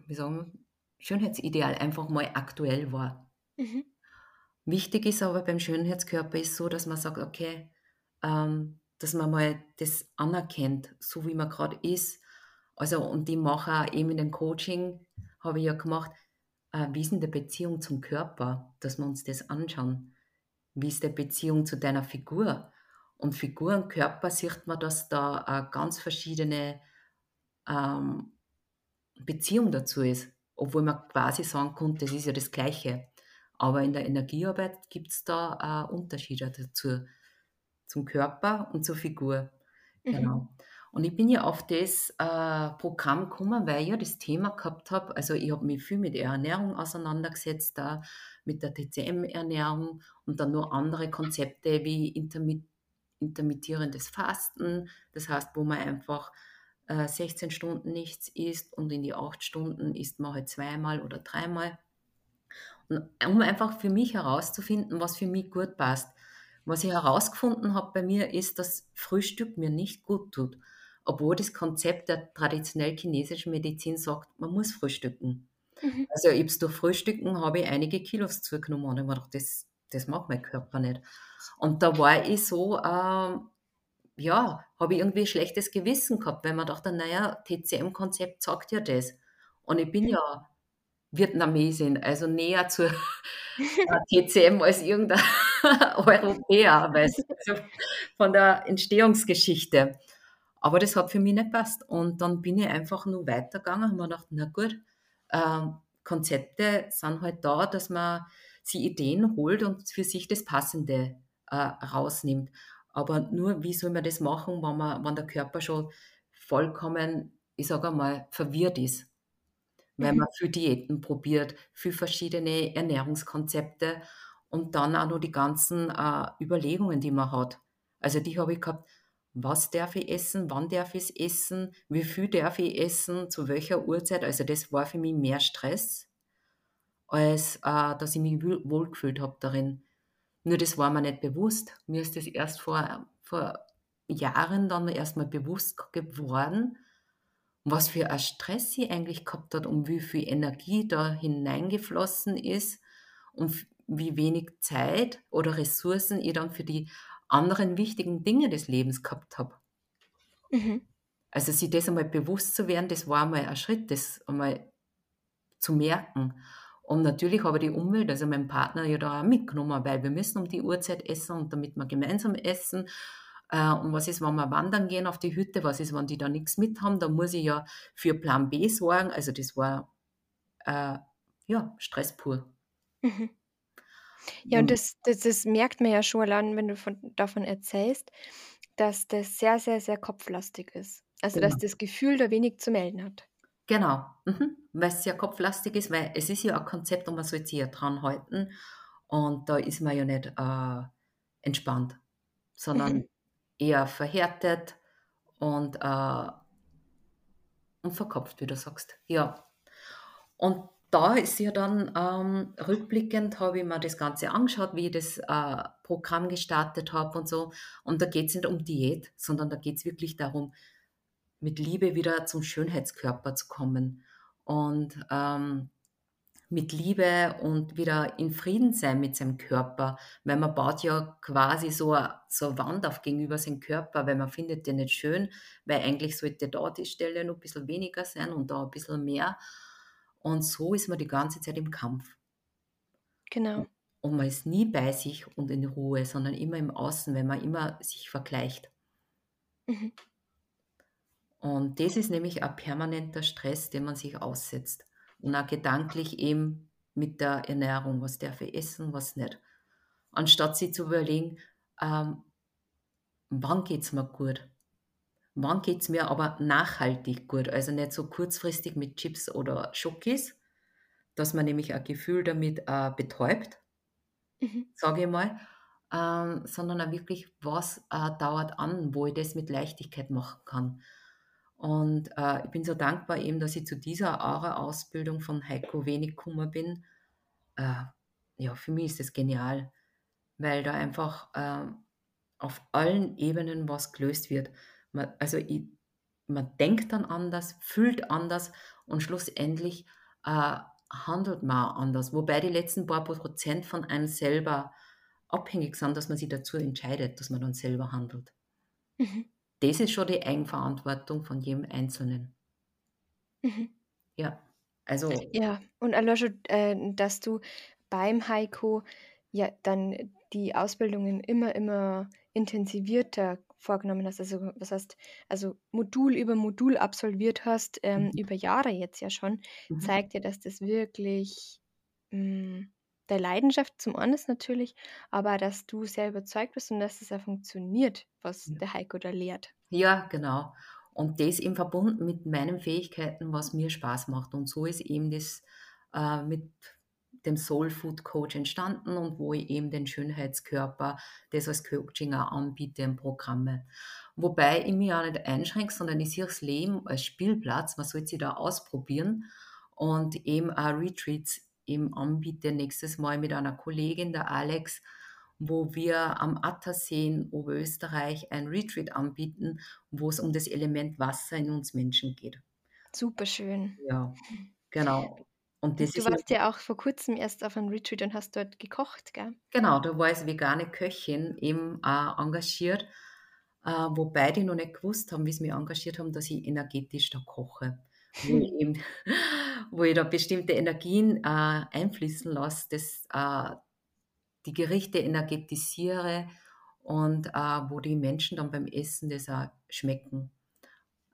wie sagen wir, Schönheitsideal einfach mal aktuell war. Mhm. Wichtig ist aber beim Schönheitskörper ist so, dass man sagt, okay, ähm, dass man mal das anerkennt, so wie man gerade ist. Also, und ich mache auch eben in dem Coaching, habe ich ja gemacht, äh, wie ist denn die Beziehung zum Körper, dass wir uns das anschauen. Wie ist die Beziehung zu deiner Figur? Und Figur und Körper sieht man, dass da eine ganz verschiedene ähm, Beziehung dazu ist, obwohl man quasi sagen könnte, das ist ja das Gleiche. Aber in der Energiearbeit gibt es da äh, Unterschiede dazu, zum Körper und zur Figur. Mhm. Genau. Und ich bin ja auf das äh, Programm gekommen, weil ich ja das Thema gehabt habe. Also ich habe mich viel mit der Ernährung auseinandergesetzt, da mit der TCM-Ernährung und dann noch andere Konzepte wie intermit intermittierendes Fasten. Das heißt, wo man einfach äh, 16 Stunden nichts isst und in die 8 Stunden isst man halt zweimal oder dreimal. Und um einfach für mich herauszufinden, was für mich gut passt. Was ich herausgefunden habe bei mir ist, dass Frühstück mir nicht gut tut. Obwohl das Konzept der traditionell chinesischen Medizin sagt, man muss frühstücken. Mhm. Also ich durch Frühstücken habe ich einige Kilos zugenommen und ich habe mir gedacht, das, das mag mein Körper nicht. Und da war ich so, ähm, ja, habe ich irgendwie ein schlechtes Gewissen gehabt, weil man dachte, naja, TCM-Konzept sagt ja das. Und ich bin ja Vietnamesin, also näher zur <laughs> äh, TCM als irgendein <laughs> Europäer, weißt du, also von der Entstehungsgeschichte. Aber das hat für mich nicht passt. Und dann bin ich einfach nur weitergegangen und mir gedacht, na gut, ähm, Konzepte sind halt da, dass man sich Ideen holt und für sich das Passende äh, rausnimmt. Aber nur, wie soll man das machen, wenn, man, wenn der Körper schon vollkommen, ich sage einmal, verwirrt ist? Weil Mhm. man viel Diäten probiert, viel verschiedene Ernährungskonzepte und dann auch noch die ganzen äh, Überlegungen, die man hat. Also die habe ich gehabt, was darf ich essen, wann darf ich es essen, wie viel darf ich essen, zu welcher Uhrzeit. Also das war für mich mehr Stress, als äh, dass ich mich wohl- wohlgefühlt habe darin. Nur das war mir nicht bewusst. Mir ist das erst vor, vor Jahren dann erst mal bewusst geworden, was für ein Stress ich eigentlich gehabt hat und wie viel Energie da hineingeflossen ist und wie wenig Zeit oder Ressourcen ich dann für die anderen wichtigen Dinge des Lebens gehabt habe. Mhm. Also sich das einmal bewusst zu werden, das war einmal ein Schritt, das einmal zu merken. Und natürlich habe ich die Umwelt, also meinen Partner ja da auch mitgenommen, weil wir müssen um die Uhrzeit essen und damit wir gemeinsam essen. Äh, und was ist, wenn wir wandern gehen auf die Hütte? Was ist, wenn die da nichts mit haben? Da muss ich ja für Plan B sorgen. Also das war äh, ja Stress pur. Mhm. Ja, und das das das merkt man ja schon allein, wenn du von davon erzählst, dass das sehr, sehr, sehr kopflastig ist. Also, dass Genau. das Gefühl da wenig zu melden hat. Genau, mhm. Weil's sehr kopflastig ist, weil es ist ja ein Konzept und man soll sich ja dran halten und da ist man ja nicht, äh, entspannt, Mhm. sondern <laughs> eher verhärtet und, äh und verkopft, wie du sagst. Ja. Und da ist ja dann, ähm, rückblickend habe ich mir das Ganze angeschaut, wie ich das, äh, Programm gestartet habe und so. Und da geht's nicht um Diät, sondern da geht's wirklich darum, mit Liebe wieder zum Schönheitskörper zu kommen und, ähm, mit Liebe und wieder in Frieden sein mit seinem Körper, weil man baut ja quasi so a so 'ne Wand auf gegenüber seinem Körper, weil man findet den nicht schön, weil eigentlich sollte da die Stelle noch bisschen weniger sein und da 'n bisschen mehr. Und so ist man die ganze Zeit im Kampf. Genau. Und man ist nie bei sich und in Ruhe, sondern immer im Außen, weil man immer sich vergleicht. Mhm. Und das ist nämlich ein permanenter Stress, dem man sich aussetzt. Und auch gedanklich eben mit der Ernährung, was darf ich essen, was nicht. Anstatt sich zu überlegen, ähm wann geht's mir gut? Wann geht's mir aber nachhaltig gut? Also nicht so kurzfristig mit Chips oder Schokis, dass man nämlich ein Gefühl damit, äh, betäubt Mhm. sage ich mal, ähm, sondern auch wirklich, was, äh, dauert an, wo ich das mit Leichtigkeit machen kann. Und, äh, ich bin so dankbar eben, dass ich zu dieser ARA-Ausbildung von Heiko Wenig gekommen bin. Äh, ja, für mich ist das genial, weil da einfach, ähm, auf allen Ebenen was gelöst wird. Man also ich man denkt dann anders, fühlt anders und schlussendlich, äh, handelt man anders, wobei die letzten paar Prozent von einem selber abhängig sind, dass man sich dazu entscheidet, dass man dann selber handelt. Mhm. Das ist schon die Eigenverantwortung von jedem Einzelnen. Mhm. Ja, also Ja, und schon, äh, dass du beim Heiko ja dann die Ausbildungen immer, immer intensivierter vorgenommen hast. Also, was heißt also Modul über Modul absolviert hast, ähm, Mhm. über Jahre jetzt ja schon, Mhm. zeigt ja, dass das wirklich, hm, der Leidenschaft zum einen ist natürlich, aber dass du sehr überzeugt bist und dass es auch funktioniert, was Ja. der Heiko da lehrt. Ja, genau. Und das eben verbunden mit meinen Fähigkeiten, was mir Spaß macht. Und so ist eben das, äh, mit dem Soul Food Coach entstanden und wo ich eben den Schönheitskörper, das als Coaching auch anbiete in Programme. Wobei ich mich auch nicht einschränke, sondern ich sehe das Leben als Spielplatz. Man sollte sich da ausprobieren und eben auch Retreats eben anbiete nächstes Mal mit einer Kollegin, der Alex, wo wir am Attersee in Oberösterreich ein Retreat anbieten, wo es um das Element Wasser in uns Menschen geht. Superschön. Ja, genau. Und das Und du ist warst ja auch vor Kurzem erst auf einem Retreat und hast dort gekocht, gell? Genau, da war als vegane Köchin eben, äh, engagiert, äh, wobei die noch nicht gewusst haben, wie sie mich engagiert haben, dass ich energetisch da koche. Wo ich eben <laughs> wo ich da bestimmte Energien, äh, einfließen lasse, das, äh die Gerichte energetisiere und, äh, wo die Menschen dann beim Essen das auch schmecken.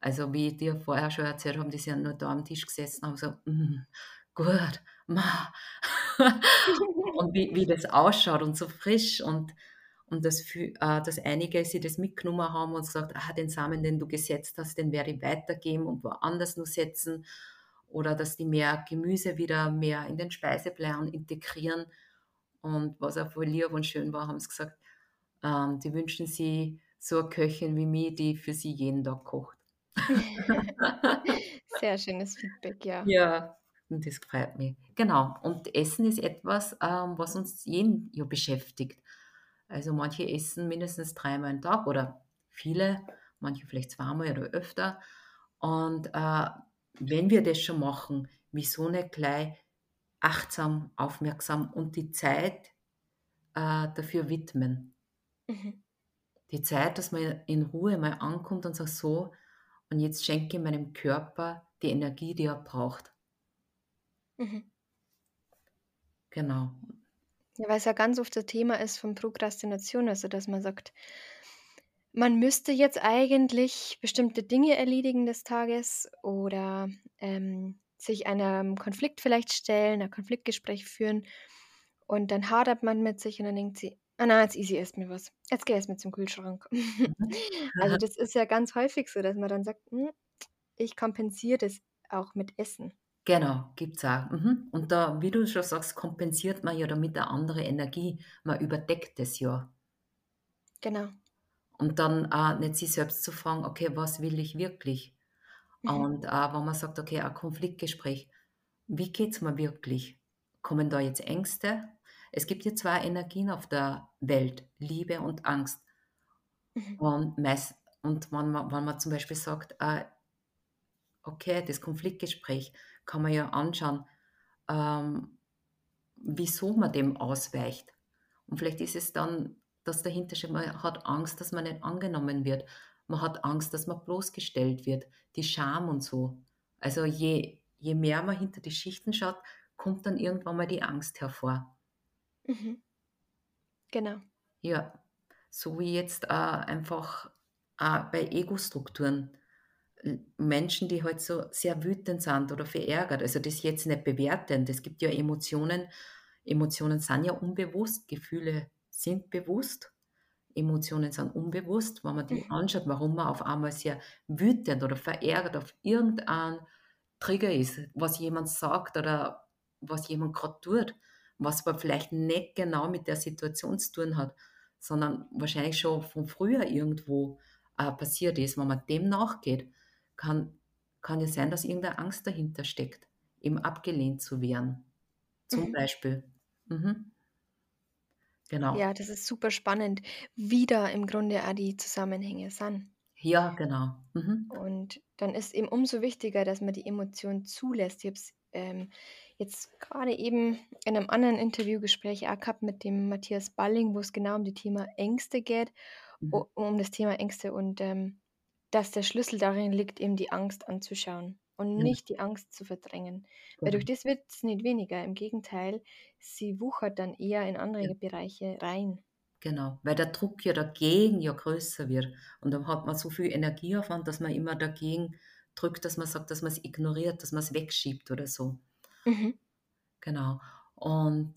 Also, wie ich dir vorher schon erzählt habe, die sind nur da am Tisch gesessen, haben gesagt: „Mhm, gut, ma.“ <laughs> Und wie wie das ausschaut und so frisch und und das fü äh, dass einige sich das mitgenommen haben und gesagt: „Ah, den Samen, den du gesetzt hast, den werde ich weitergeben und woanders nur setzen.“ Oder dass die mehr Gemüse wieder mehr in den Speiseplan integrieren. Und was auch voll lieb und schön war, haben sie gesagt, ähm, die wünschen sich so 'ne Köchin wie mich, die für sie jeden Tag kocht. <laughs> Sehr schönes Feedback, ja. Ja, und das freut mich. Genau, und Essen ist etwas, ähm, was uns jeden ja beschäftigt. Also, manche essen mindestens dreimal am Tag oder viele, manche vielleicht zweimal oder öfter. Und, äh, wenn wir das schon machen, wieso nicht gleich achtsam, aufmerksam und die Zeit, äh, dafür widmen? Mhm. Die Zeit, dass man in Ruhe mal ankommt und sagt: „So, und jetzt schenke ich meinem Körper die Energie, die er braucht.“ Mhm. Genau. Ja, weil's ja ganz oft das Thema ist von Prokrastination, also, dass man sagt man müsste jetzt eigentlich bestimmte Dinge erledigen des Tages oder, ähm, sich einem Konflikt vielleicht stellen, ein Konfliktgespräch führen und dann hadert man mit sich und dann denkt sie: „Ah na, jetzt issi erst mal was. Jetzt gehe ich erst mal zum Kühlschrank.“ Mhm. <laughs> Also, das ist ja ganz häufig so, dass man dann sagt: „Hm, ich kompensiere das auch mit Essen.“ Genau, gibt's auch. Mhm. Und da, wie du schon sagst, kompensiert man ja damit eine andere Energie. Man überdeckt es ja. Genau. Und dann, äh, nicht sich selbst zu fragen: „Okay, was will ich wirklich?“ Mhm. Und, äh, wenn man sagt: „Okay, ein Konfliktgespräch, wie geht's mir wirklich? Kommen da jetzt Ängste?“ Es gibt ja 2 Energien auf der Welt, Liebe und Angst. Mhm. Und meist und wenn man wenn man zum Beispiel sagt, äh okay, das Konfliktgespräch kann man ja anschauen, ähm, wieso man dem ausweicht. Und vielleicht ist es dann, dass dahinter steht, man hat Angst, dass man nicht angenommen wird. Man hat Angst, dass man bloßgestellt wird, die Scham und so. Also je je mehr man hinter die Schichten schaut, kommt dann irgendwann mal die Angst hervor. Mhm. Genau. Ja, so wie jetzt, äh, einfach, äh, bei Ego-Strukturen. Menschen, die halt so sehr wütend sind oder verärgert, also das jetzt nicht bewertend. Es gibt ja Emotionen Emotionen sind ja unbewusst, Gefühle sind bewusst, Emotionen sind unbewusst. Wenn man die Mhm. anschaut, warum man auf einmal sehr wütend oder verärgert auf irgendeinen Trigger ist, was jemand sagt oder was jemand grad tut, was aber vielleicht nicht genau mit der Situation zu tun hat, sondern wahrscheinlich schon von früher irgendwo, äh, passiert ist. Wenn man dem nachgeht, kann kann ja sein, dass irgendeine Angst dahinter steckt, eben abgelehnt zu werden, zum Mhm. Beispiel. Mhm. Genau. Ja, das ist super spannend, wie da im Grunde auch die Zusammenhänge sind. Ja, genau. Mhm. Und dann ist eben umso wichtiger, dass man die Emotionen zulässt. Ich habe es, ähm, jetzt grade eben in 'nem anderen Interviewgespräch auch gehabt mit dem Matthias Balling, wo's genau um die Thema Ängste geht Mhm. um das Thema Ängste und, ähm, dass der Schlüssel darin liegt, eben die Angst anzuschauen und Genau. nicht die Angst zu verdrängen. Weil durch Genau. das wird's nicht weniger, im Gegenteil, sie wuchert dann eher in Ja. andere Bereiche rein. Genau, weil der Druck ja dagegen ja größer wird. Und dann hat man so viel Energieaufwand, dass man immer dagegen drückt, dass man sagt, dass man's ignoriert, dass man's wegschiebt oder so. Mhm. Genau. Und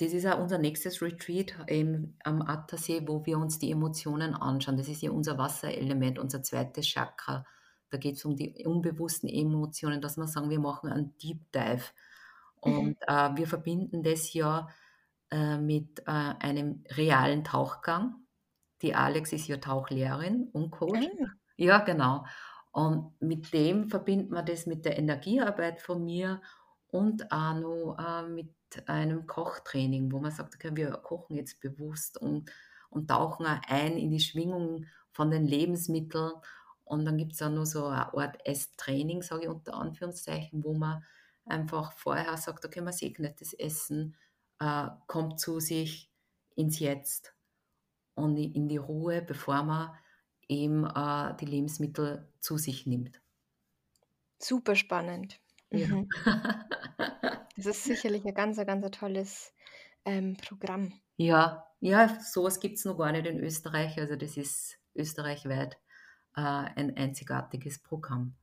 das ist auch unser nächstes Retreat eben am Attersee, wo wir uns die Emotionen anschauen. Das ist ja unser Wasserelement, unser 2. Chakra. Da geht's um die unbewussten Emotionen, dass wir sagen, wir machen einen Deep Dive. Und, Mhm. äh, wir verbinden das ja, äh, mit, äh, einem realen Tauchgang. Die Alex ist ja Tauchlehrerin und Coach. Ah. Ja, genau. Und mit dem verbinden wir das mit der Energiearbeit von mir und auch noch, äh, mit einem Kochtraining, wo man sagt: „Okay, wir kochen jetzt bewusst und und tauchen auch ein in die Schwingung von den Lebensmitteln.“ Und dann gibt's auch noch so eine Art Esstraining, sage ich unter Anführungszeichen, wo man einfach vorher sagt: „Okay, man segnet das Essen, äh, kommt zu sich ins Jetzt und in die Ruhe, bevor man eben, äh, die Lebensmittel zu sich nimmt.“ Super spannend. Ja. Mhm. <laughs> Das ist sicherlich 'n ganz ganz tolles, ähm, Programm. Ja, ja, so was gibt's noch gar nicht in Österreich. Also, das ist österreichweit, äh, ein einzigartiges Programm.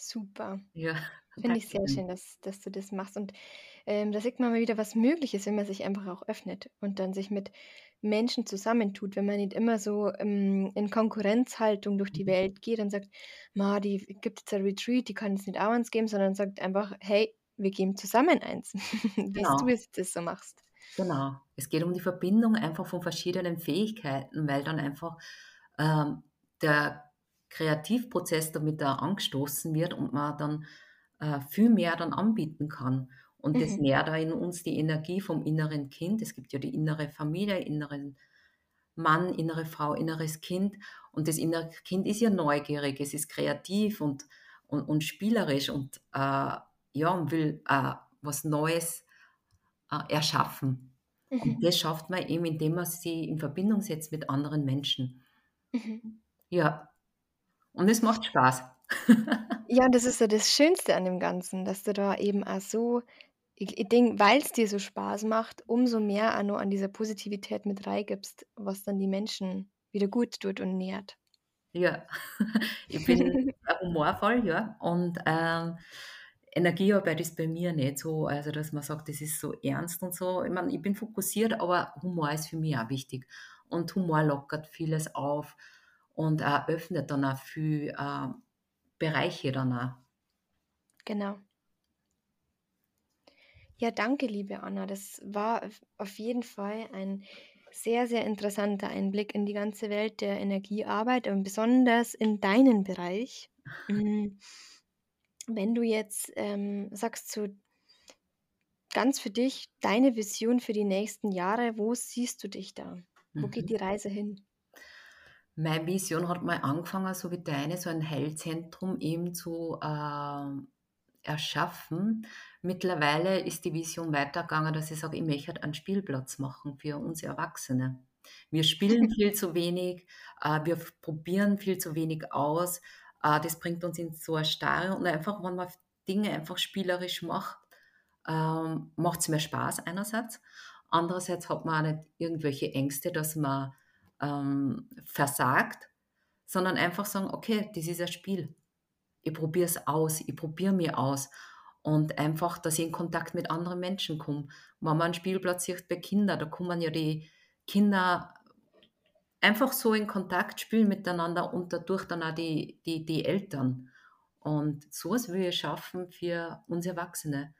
Super. Ja, <laughs> Finde ich sehr schön, dass dass du das machst. Und, ähm, da sieht man mal wieder, was möglich ist, wenn man sich einfach auch öffnet und dann sich mit Menschen zusammentut, wenn man nicht immer so, ähm, in Konkurrenzhaltung durch die Mhm. Welt geht und sagt: „Ma, die gibt jetzt ein Retreat, die kann jetzt nicht auch eins geben“, sondern sagt einfach: „Hey, wir geben zusammen eins.“ <laughs> Wie's du Genau. jetzt das so machst. Genau. Es geht um die Verbindung einfach von verschiedenen Fähigkeiten, weil dann einfach, ähm, der Kreativprozess damit da angestoßen wird und man dann, äh, viel mehr dann anbieten kann. Und das Mhm. nährt da in uns die Energie vom inneren Kind. Es gibt ja die innere Familie, inneren Mann, innere Frau, inneres Kind. Und das innere Kind ist ja neugierig, es ist kreativ und und und spielerisch und, äh, ja, und will, äh, was Neues, äh, erschaffen. Und Mhm. das schafft man eben, indem man sie in Verbindung setzt mit anderen Menschen. Mhm. Ja. Und es macht Spaß. <laughs> Ja, und das ist ja das Schönste an dem Ganzen, dass du da eben auch so ich, ich denke, weil es dir so Spaß macht, umso mehr auch noch an dieser Positivität mit reingibst, was dann die Menschen wieder gut tut und nährt. Ja, <laughs> ich bin humorvoll, ja, und ähm, Energiearbeit ist bei mir nicht so, also dass man sagt, das ist so ernst und so. Ich meine, ich bin fokussiert, aber Humor ist für mich auch wichtig. Und Humor lockert vieles auf und äh, öffnet dann auch viele äh, Bereiche dann auch. Genau. Ja, danke, liebe Anna. Das war auf jeden Fall ein sehr, sehr interessanter Einblick in die ganze Welt der Energiearbeit und besonders in deinen Bereich. Mm, wenn du jetzt ähm, sagst, so ganz für dich deine Vision für die nächsten Jahre, wo siehst du dich da? Wo geht Mhm. die Reise hin? Meine Vision hat mal angefangen, so wie deine, so ein Heilzentrum eben zu ähm, erschaffen. Mittlerweile ist die Vision weitergegangen, dass ich sage, ich möchte einen Spielplatz machen für uns Erwachsene. Wir spielen <laughs> viel zu wenig, äh, wir probieren viel zu wenig aus. Äh, das bringt uns in so eine Starre und einfach, wenn man Dinge einfach spielerisch macht, ähm, macht es mehr Spaß einerseits. Andererseits hat man auch nicht irgendwelche Ängste, dass man ähm, versagt, sondern einfach sagen, okay, das ist ein Spiel. Ich probiere es aus, ich probiere mir aus. Und einfach, dass ich in Kontakt mit anderen Menschen komme. Wenn man einen Spielplatz sieht bei Kindern, da kommen ja die Kinder einfach so in Kontakt, spielen miteinander und dadurch dann auch die, die, die Eltern. Und sowas will ich schaffen für uns Erwachsene.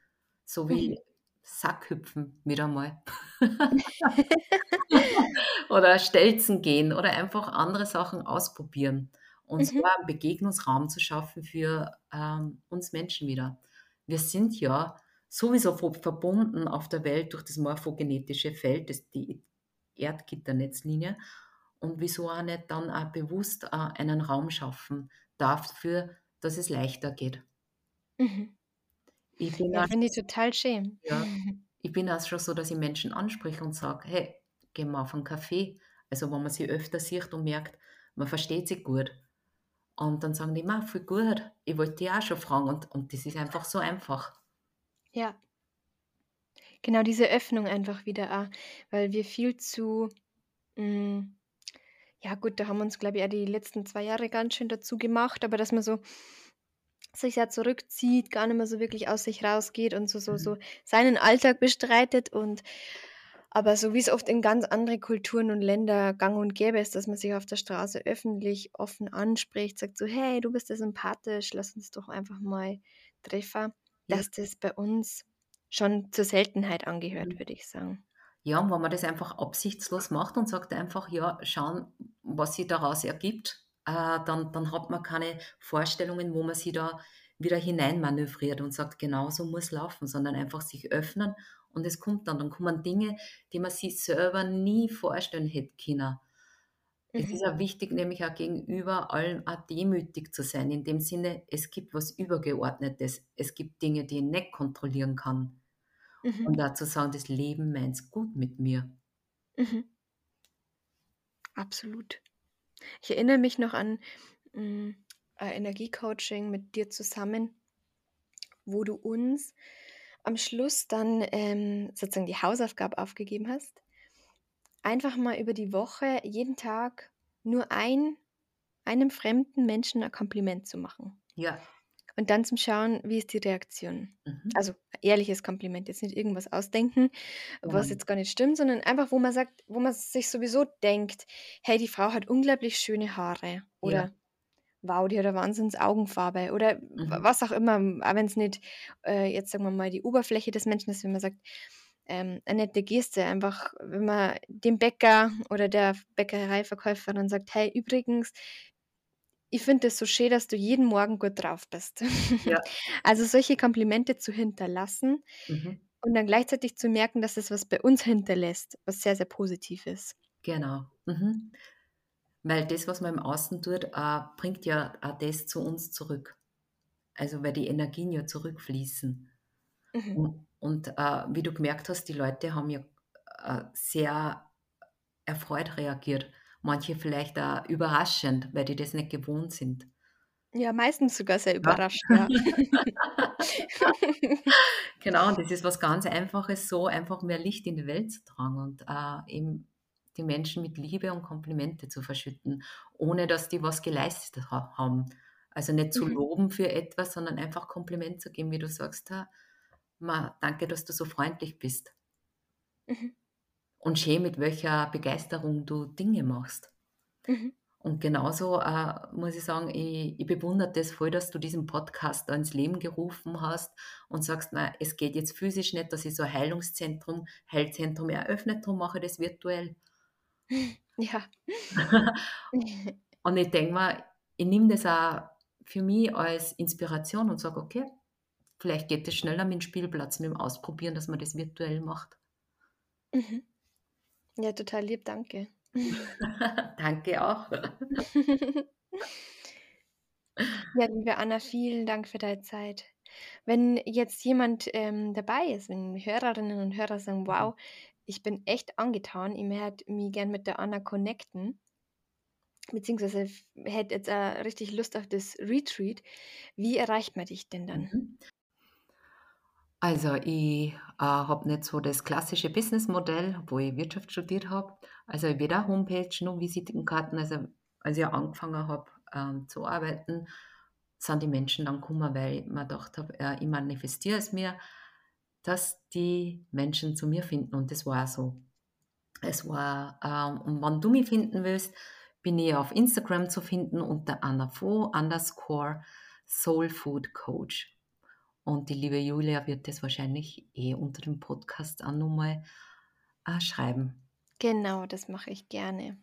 So Mhm. wie Sackhüpfen wieder mal. <laughs> <laughs> oder Stelzen gehen oder einfach andere Sachen ausprobieren und so Mhm. einen Begegnungsraum zu schaffen für ähm, uns Menschen wieder. Wir sind ja sowieso ver- verbunden auf der Welt durch das morphogenetische Feld, das, die Erdgitternetzlinie. Und wieso auch nicht dann auch bewusst äh, einen Raum schaffen dafür, dass es leichter geht. Mhm. Ich bin Ja, finde ich total schön. ja, <laughs> ich bin auch schon so, dass ich Menschen anspreche und sage, hey, gehen wir auf einen Kaffee. Also wenn man sie öfter sieht und merkt, man versteht sich gut. Und dann sagen die, ma, voll gut, ich wollte dich auch schon fragen. Und, und das ist einfach so einfach. Ja, genau diese Öffnung einfach wieder auch, weil wir viel zu, mm, ja gut, da haben wir uns, glaube ich, auch die letzten zwei Jahre ganz schön dazu gemacht, aber dass man so sich ja zurückzieht, gar nicht mehr so wirklich aus sich rausgeht und so, so, Mhm. so seinen Alltag bestreitet und aber so wie es oft in ganz andere Kulturen und Länder gang und gäbe ist, dass man sich auf der Straße öffentlich offen anspricht, sagt so, hey, du bist ja sympathisch, lass uns doch einfach mal treffen, Ja. dass das bei uns schon zur Seltenheit angehört, Mhm. würde ich sagen. Ja, und wenn man das einfach absichtslos macht und sagt einfach, ja, schauen, was sich daraus ergibt, äh, dann, dann hat man keine Vorstellungen, wo man sich da wieder hineinmanövriert und sagt, genau so muss laufen, sondern einfach sich öffnen und es kommt dann. Dann kommen Dinge, die man sich selber nie vorstellen hätte können. Es Mhm. ist auch wichtig, nämlich auch gegenüber allem auch demütig zu sein, in dem Sinne, es gibt was Übergeordnetes. Es gibt Dinge, die ich nicht kontrollieren kann. Mhm. Und dazu sagen, das Leben meint's gut mit mir. Mhm. Absolut. Ich erinnere mich noch an mm, ein Energiecoaching mit dir zusammen, wo du uns am Schluss dann ähm, sozusagen die Hausaufgabe aufgegeben hast, einfach mal über die Woche jeden Tag nur ein, einem fremden Menschen ein Kompliment zu machen. Ja. Und dann zum Schauen, wie ist die Reaktion. Mhm. Also ehrliches Kompliment, jetzt nicht irgendwas ausdenken, was Genau. jetzt gar nicht stimmt, sondern einfach, wo man sagt, wo man sich sowieso denkt, hey, die Frau hat unglaublich schöne Haare Ja. Wow, die hat eine wahnsinns Augenfarbe oder Mhm. was auch immer, auch wenn es nicht äh, jetzt sagen wir mal die Oberfläche des Menschen ist, wenn man sagt, ähm, eine nette Geste, einfach wenn man dem Bäcker oder der Bäckereiverkäuferin sagt, hey, übrigens, ich finde es so schön, dass du jeden Morgen gut drauf bist. Ja. <laughs> Also solche Komplimente zu hinterlassen Mhm. und dann gleichzeitig zu merken, dass es was bei uns hinterlässt, was sehr, sehr positiv ist. Genau. Mhm. Weil das, was man im Außen tut, äh, bringt ja auch das zu uns zurück. Also weil die Energien ja zurückfließen. Mhm. Und, und äh, wie du gemerkt hast, die Leute haben ja äh, sehr erfreut reagiert. Manche vielleicht auch überraschend, weil die das nicht gewohnt sind. Ja, meistens sogar sehr überrascht, ja. <laughs> Genau, und das ist was ganz Einfaches, so einfach mehr Licht in die Welt zu tragen und, äh, eben die Menschen mit Liebe und Komplimente zu verschütten, ohne dass die was geleistet ha haben. Also nicht zu Mhm. loben für etwas, sondern einfach Kompliment zu geben, wie du sagst: „Ha, ma, danke, dass du so freundlich bist.“ Mhm. Und schön, mit welcher Begeisterung du Dinge machst. Mhm. Und genauso, äh, muss ich sagen, ich ich bewundere das voll, dass du diesen Podcast da ins Leben gerufen hast und sagst: „Na, es geht jetzt physisch nicht, dass ich so ein Heilungszentrum Heilzentrum eröffne, drum mache ich das virtuell.“ Ja. Und ich denke mir, ich nehme das auch für mich als Inspiration und sage: „Okay, vielleicht geht es schneller mit dem Spielplatz, mit dem Ausprobieren, dass man das virtuell macht.“ Mhm. Ja, total lieb, danke. <laughs> Danke auch. <laughs> Ja, liebe Anna, vielen Dank für deine Zeit. Wenn jetzt jemand, ähm, dabei ist, wenn Hörerinnen und Hörer sagen: Mhm. „Wow, ich bin echt angetan, ich möchte mich gern mit der Anna connecten“ beziehungsweise hätte jetzt, äh, richtig Lust auf das Retreat. Wie erreicht man dich denn dann? Mhm. Also, ich, äh, habe nicht so das klassische Businessmodell, obwohl ich Wirtschaft studiert habe. Also, weder Homepage noch Visitenkarten. Also, als ich angefangen habe, ähm, zu arbeiten, sind die Menschen dann gekommen, weil ich mir gedacht habe, äh, ich manifestiere es mir, dass die Menschen zu mir finden und das war so. Es war ähm, und wenn du mich finden willst, bin ich auf Instagram zu finden unter Anafo_Soulfood Coach. Und die liebe Julia wird das wahrscheinlich eh unter dem Podcast auch noch mal, äh, schreiben. Genau, das mache ich gerne.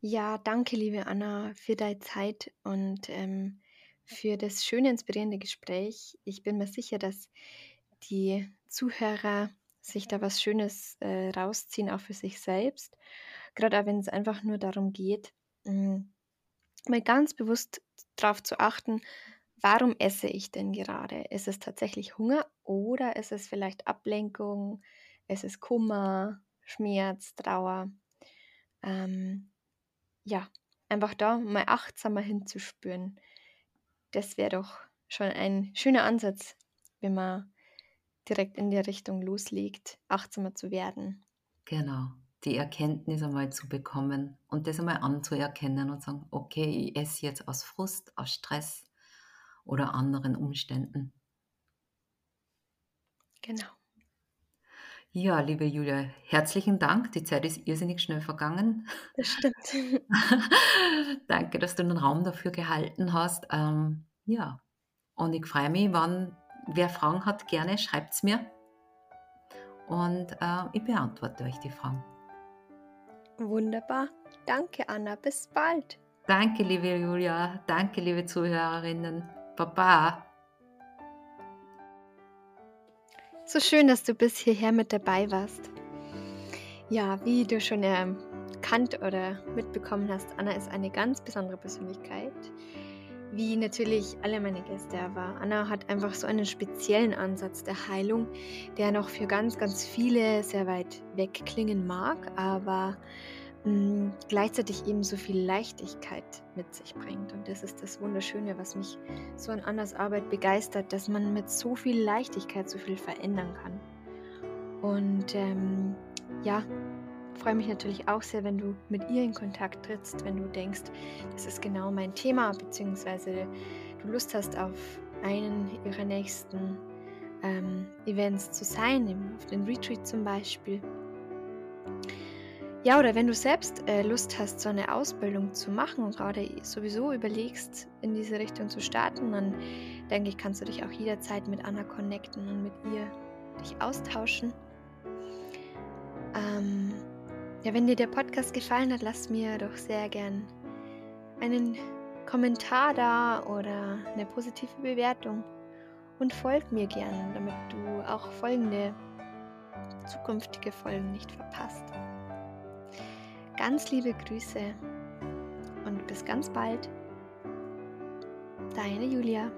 Ja, danke, liebe Anna, für deine Zeit und, ähm, für das schöne, inspirierende Gespräch. Ich bin mir sicher, dass die Zuhörer sich da was Schönes, äh, rausziehen, auch für sich selbst. Grad auch wenn's einfach nur darum geht, hm, mal ganz bewusst drauf zu achten: „Warum esse ich denn gerade? Ist es tatsächlich Hunger oder ist es vielleicht Ablenkung? Ist es Kummer, Schmerz, Trauer?“ Ähm, ja, einfach da mal achtsamer hinzuspüren. Das wäre doch schon ein schöner Ansatz, wenn man direkt in der Richtung loslegt, achtsamer zu werden. Genau, die Erkenntnis einmal zu bekommen und das einmal anzuerkennen und sagen: „Okay, ich esse jetzt aus Frust, aus Stress oder anderen Umständen.“ Genau. Ja, liebe Julia, herzlichen Dank. Die Zeit ist irrsinnig schnell vergangen. Das stimmt. <laughs> Danke, dass du den Raum dafür gehalten hast. Ähm, ja, und ich freue mich, wenn wer Fragen hat, gerne schreibt's mir. Und, äh, ich beantworte euch die Fragen. Wunderbar. Danke, Anna. Bis bald. Danke, liebe Julia. Danke, liebe Zuhörerinnen. Baba. So schön, dass du bis hierher mit dabei warst. Ja, wie du schon erkannt oder mitbekommen hast, Anna ist eine ganz besondere Persönlichkeit, wie natürlich alle meine Gäste, aber Anna hat einfach so einen speziellen Ansatz der Heilung, der noch für ganz, ganz viele sehr weit weg klingen mag, aber, hm, gleichzeitig eben so viel Leichtigkeit mit sich bringt. Und das ist das Wunderschöne, was mich so an Annas Arbeit begeistert, dass man mit so viel Leichtigkeit so viel verändern kann. Und, ähm, ja, freue mich natürlich auch sehr, wenn du mit ihr in Kontakt trittst, wenn du denkst, das ist genau mein Thema, beziehungsweise du Lust hast, auf einen ihrer nächsten, ähm, Events zu sein, auf den Retreat zum Beispiel. Ja, oder wenn du selbst, äh, Lust hast, so 'ne Ausbildung zu machen und grade sowieso überlegst, in diese Richtung zu starten, dann denke ich, kannst du dich auch jederzeit mit Anna connecten und mit ihr dich austauschen. Ähm, ja, wenn dir der Podcast gefallen hat, lass mir doch sehr gern einen Kommentar da oder 'ne positive Bewertung und folge mir gern, damit du auch folgende zukünftige Folgen nicht verpasst. Ganz liebe Grüße und bis ganz bald. Deine Julia.